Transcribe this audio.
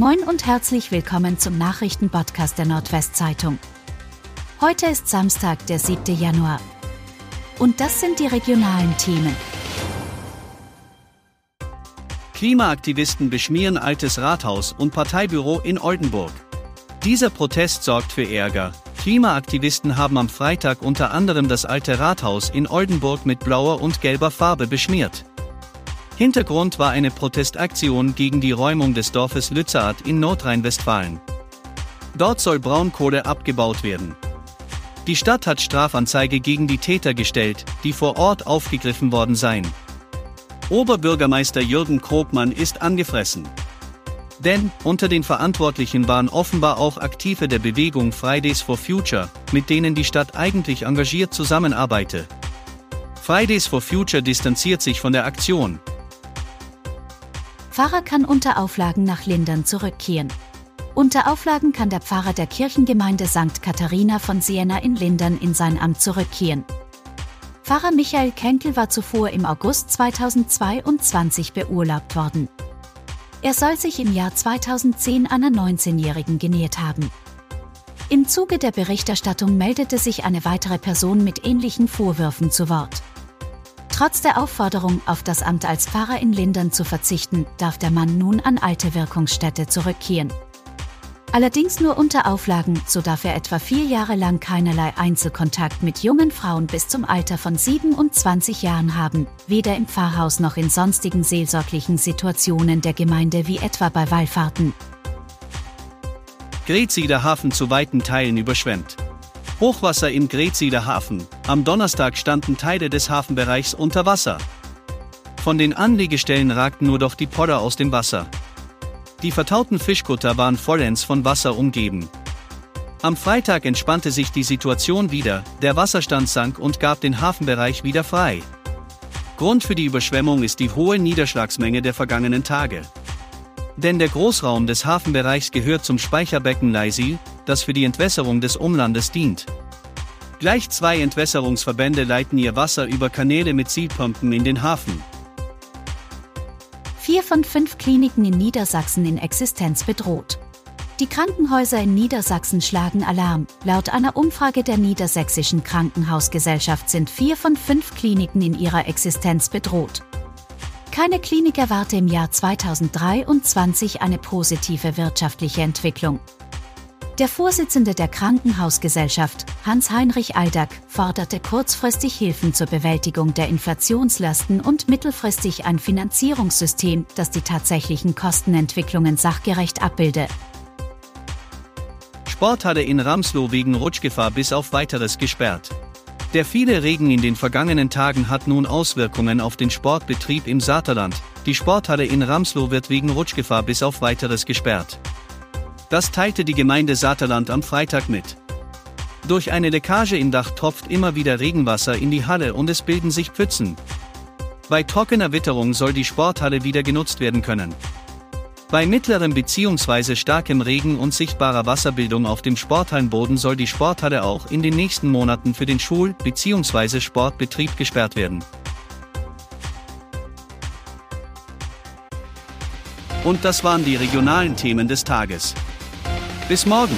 Moin und herzlich willkommen zum Nachrichtenpodcast der Nordwestzeitung. Heute ist Samstag, der 7. Januar. Und das sind die regionalen Themen. Klimaaktivisten beschmieren altes Rathaus und Parteibüro in Oldenburg. Dieser Protest sorgt für Ärger. Klimaaktivisten haben am Freitag unter anderem das alte Rathaus in Oldenburg mit blauer und gelber Farbe beschmiert. Hintergrund war eine Protestaktion gegen die Räumung des Dorfes Lützerath in Nordrhein-Westfalen. Dort soll Braunkohle abgebaut werden. Die Stadt hat Strafanzeige gegen die Täter gestellt, die vor Ort aufgegriffen worden seien. Oberbürgermeister Jürgen Krogmann ist angefressen. Denn unter den Verantwortlichen waren offenbar auch Aktive der Bewegung Fridays for Future, mit denen die Stadt eigentlich engagiert zusammenarbeite. Fridays for Future distanziert sich von der Aktion. Pfarrer kann unter Auflagen nach Lindern zurückkehren. Unter Auflagen kann der Pfarrer der Kirchengemeinde St. Katharina von Siena in Lindern in sein Amt zurückkehren. Pfarrer Michael Kenkel war zuvor im August 2022 beurlaubt worden. Er soll sich im Jahr 2010 einer 19-Jährigen genähert haben. Im Zuge der Berichterstattung meldete sich eine weitere Person mit ähnlichen Vorwürfen zu Wort. Trotz der Aufforderung, auf das Amt als Pfarrer in Lindern zu verzichten, darf der Mann nun an alte Wirkungsstätte zurückkehren. Allerdings nur unter Auflagen, so darf er etwa vier Jahre lang keinerlei Einzelkontakt mit jungen Frauen bis zum Alter von 27 Jahren haben, weder im Pfarrhaus noch in sonstigen seelsorglichen Situationen der Gemeinde wie etwa bei Wallfahrten. Gretsieder Hafen zu weiten Teilen überschwemmt. Hochwasser im Gretsieder Hafen. Am Donnerstag standen Teile des Hafenbereichs unter Wasser. Von den Anlegestellen ragten nur doch die Podder aus dem Wasser. Die vertauten Fischkutter waren vollends von Wasser umgeben. Am Freitag entspannte sich die Situation wieder, der Wasserstand sank und gab den Hafenbereich wieder frei. Grund für die Überschwemmung ist die hohe Niederschlagsmenge der vergangenen Tage. Denn der Großraum des Hafenbereichs gehört zum Speicherbecken Leisil, das für die Entwässerung des Umlandes dient. Gleich zwei Entwässerungsverbände leiten ihr Wasser über Kanäle mit Zielpumpen in den Hafen. Vier von fünf Kliniken in Niedersachsen in Existenz bedroht. Die Krankenhäuser in Niedersachsen schlagen Alarm. Laut einer Umfrage der Niedersächsischen Krankenhausgesellschaft sind vier von fünf Kliniken in ihrer Existenz bedroht. Keine Klinik erwarte im Jahr 2023 eine positive wirtschaftliche Entwicklung. Der Vorsitzende der Krankenhausgesellschaft, Hans-Heinrich Aldag, forderte kurzfristig Hilfen zur Bewältigung der Inflationslasten und mittelfristig ein Finanzierungssystem, das die tatsächlichen Kostenentwicklungen sachgerecht abbilde. Sporthalle in Ramslow wegen Rutschgefahr bis auf weiteres gesperrt. Der viele Regen in den vergangenen Tagen hat nun Auswirkungen auf den Sportbetrieb im Saterland. Die Sporthalle in Ramslow wird wegen Rutschgefahr bis auf weiteres gesperrt. Das teilte die Gemeinde Saterland am Freitag mit. Durch eine Leckage im Dach tropft immer wieder Regenwasser in die Halle und es bilden sich Pfützen. Bei trockener Witterung soll die Sporthalle wieder genutzt werden können. Bei mittlerem bzw. starkem Regen und sichtbarer Wasserbildung auf dem Sporthallenboden soll die Sporthalle auch in den nächsten Monaten für den Schul- bzw. Sportbetrieb gesperrt werden. Und das waren die regionalen Themen des Tages. Bis morgen!